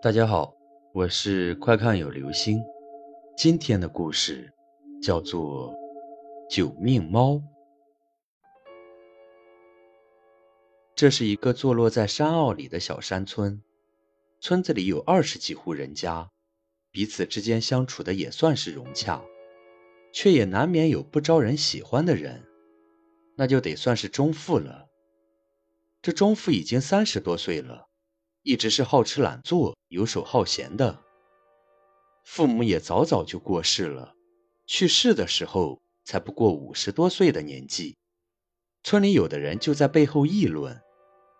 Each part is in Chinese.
大家好，我是快看有流星。今天的故事叫做《九命猫》。这是一个坐落在山坳里的小山村，村子里有二十几户人家，彼此之间相处的也算是融洽，却也难免有不招人喜欢的人，那就得算是中富了。这中富已经三十多岁了。一直是好吃懒做、游手好闲的，父母也早早就过世了，去世的时候才不过五十多岁的年纪。村里有的人就在背后议论，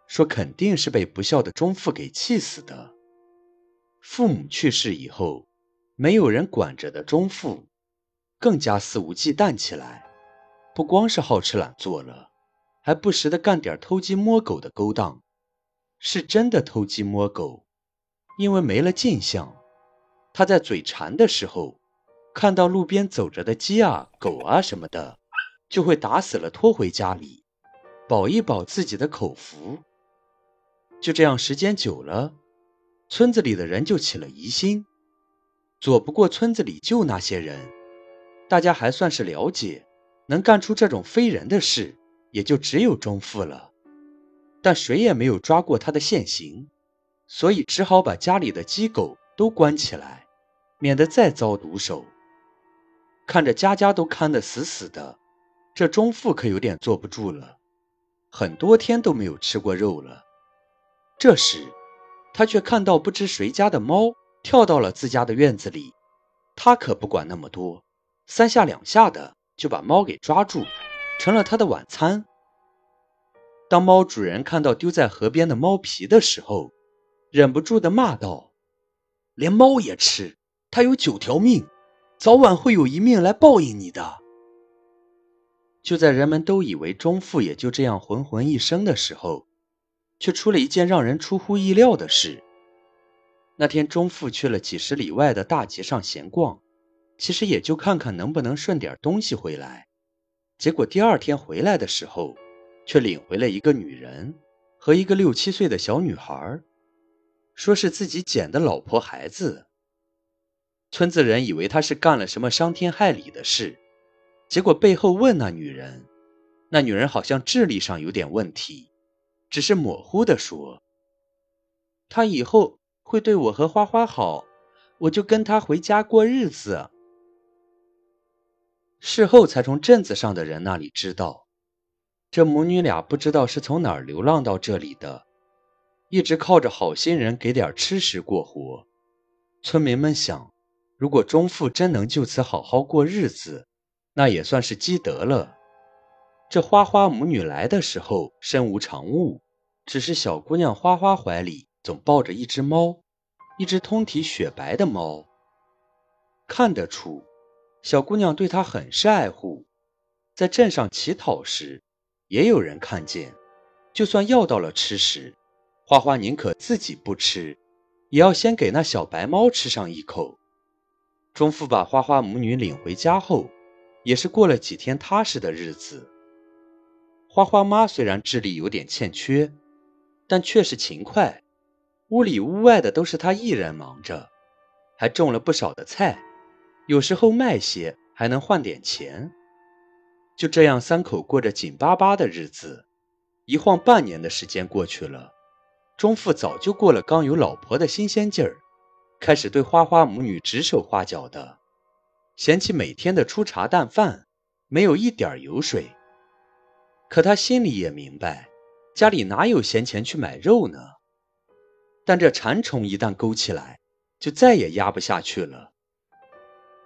说肯定是被不孝的中父给气死的。父母去世以后，没有人管着的中父，更加肆无忌惮起来，不光是好吃懒做了，还不时的干点偷鸡摸狗的勾当。是真的偷鸡摸狗，因为没了镜像，他在嘴馋的时候，看到路边走着的鸡啊、狗啊什么的，就会打死了拖回家里，饱一饱自己的口福。就这样，时间久了，村子里的人就起了疑心。左不过村子里就那些人，大家还算是了解，能干出这种非人的事，也就只有钟父了。但谁也没有抓过他的现行，所以只好把家里的鸡狗都关起来，免得再遭毒手。看着家家都看得死死的，这钟父可有点坐不住了，很多天都没有吃过肉了。这时，他却看到不知谁家的猫跳到了自家的院子里，他可不管那么多，三下两下的就把猫给抓住，成了他的晚餐。当猫主人看到丢在河边的猫皮的时候，忍不住的骂道：“连猫也吃，它有九条命，早晚会有一命来报应你的。”就在人们都以为钟父也就这样浑浑一生的时候，却出了一件让人出乎意料的事。那天，钟父去了几十里外的大街上闲逛，其实也就看看能不能顺点东西回来。结果第二天回来的时候，却领回了一个女人和一个六七岁的小女孩，说是自己捡的老婆孩子。村子人以为他是干了什么伤天害理的事，结果背后问那女人，那女人好像智力上有点问题，只是模糊的说：“他以后会对我和花花好，我就跟他回家过日子。”事后才从镇子上的人那里知道。这母女俩不知道是从哪儿流浪到这里的，一直靠着好心人给点吃食过活。村民们想，如果钟父真能就此好好过日子，那也算是积德了。这花花母女来的时候身无长物，只是小姑娘花花怀里总抱着一只猫，一只通体雪白的猫。看得出，小姑娘对她很是爱护。在镇上乞讨时。也有人看见，就算要到了吃食，花花宁可自己不吃，也要先给那小白猫吃上一口。钟父把花花母女领回家后，也是过了几天踏实的日子。花花妈虽然智力有点欠缺，但却是勤快，屋里屋外的都是她一人忙着，还种了不少的菜，有时候卖些还能换点钱。就这样，三口过着紧巴巴的日子，一晃半年的时间过去了。钟父早就过了刚有老婆的新鲜劲儿，开始对花花母女指手画脚的，嫌弃每天的粗茶淡饭没有一点油水。可他心里也明白，家里哪有闲钱去买肉呢？但这馋虫一旦勾起来，就再也压不下去了。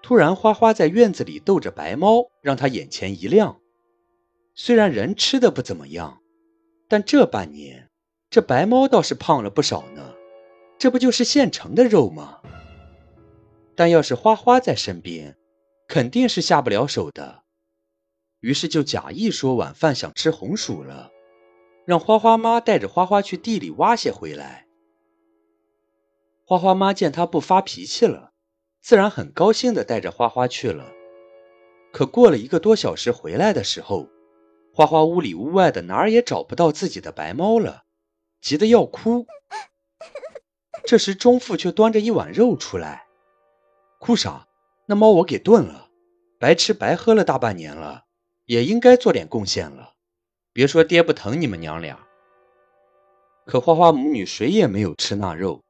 突然，花花在院子里逗着白猫，让他眼前一亮。虽然人吃的不怎么样，但这半年，这白猫倒是胖了不少呢。这不就是现成的肉吗？但要是花花在身边，肯定是下不了手的。于是就假意说晚饭想吃红薯了，让花花妈带着花花去地里挖些回来。花花妈见他不发脾气了。自然很高兴地带着花花去了，可过了一个多小时回来的时候，花花屋里屋外的哪儿也找不到自己的白猫了，急得要哭。这时钟父却端着一碗肉出来，哭啥？那猫我给炖了，白吃白喝了大半年了，也应该做点贡献了。别说爹不疼你们娘俩。可花花母女谁也没有吃那肉。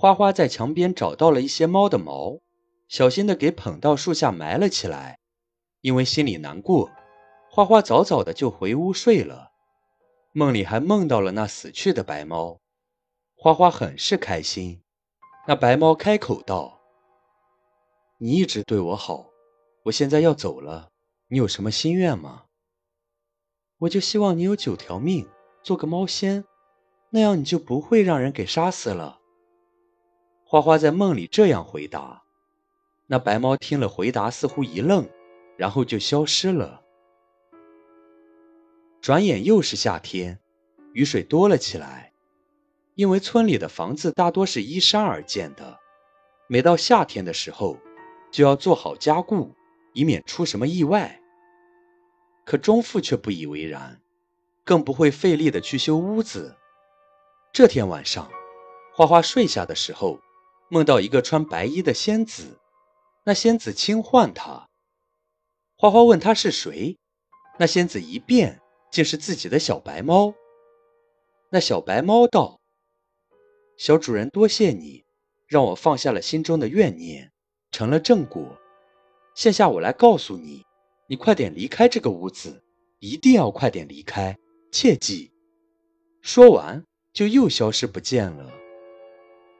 花花在墙边找到了一些猫的毛，小心的给捧到树下埋了起来。因为心里难过，花花早早的就回屋睡了。梦里还梦到了那死去的白猫，花花很是开心。那白猫开口道：“你一直对我好，我现在要走了，你有什么心愿吗？”我就希望你有九条命，做个猫仙，那样你就不会让人给杀死了。花花在梦里这样回答，那白猫听了回答，似乎一愣，然后就消失了。转眼又是夏天，雨水多了起来。因为村里的房子大多是依山而建的，每到夏天的时候，就要做好加固，以免出什么意外。可钟父却不以为然，更不会费力的去修屋子。这天晚上，花花睡下的时候。梦到一个穿白衣的仙子，那仙子轻唤他。花花问他是谁，那仙子一变，竟是自己的小白猫。那小白猫道：“小主人，多谢你，让我放下了心中的怨念，成了正果。现下我来告诉你，你快点离开这个屋子，一定要快点离开，切记。”说完，就又消失不见了。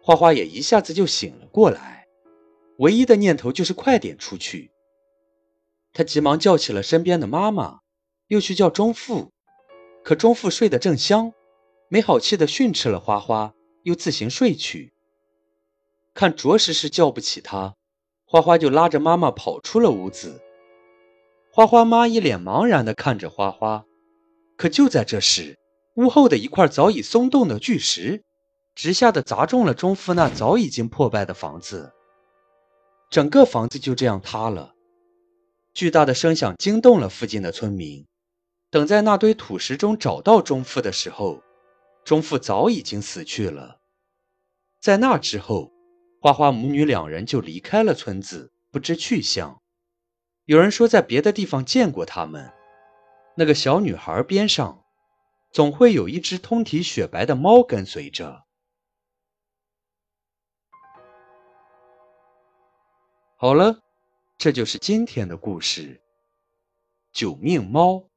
花花也一下子就醒了过来，唯一的念头就是快点出去。他急忙叫起了身边的妈妈，又去叫钟父，可钟父睡得正香，没好气的训斥了花花，又自行睡去。看着实是叫不起他，花花就拉着妈妈跑出了屋子。花花妈一脸茫然的看着花花，可就在这时，屋后的一块早已松动的巨石。直下的砸中了钟父那早已经破败的房子，整个房子就这样塌了。巨大的声响惊动了附近的村民。等在那堆土石中找到钟父的时候，钟父早已经死去了。在那之后，花花母女两人就离开了村子，不知去向。有人说在别的地方见过他们。那个小女孩边上，总会有一只通体雪白的猫跟随着。好了，这就是今天的故事。九命猫。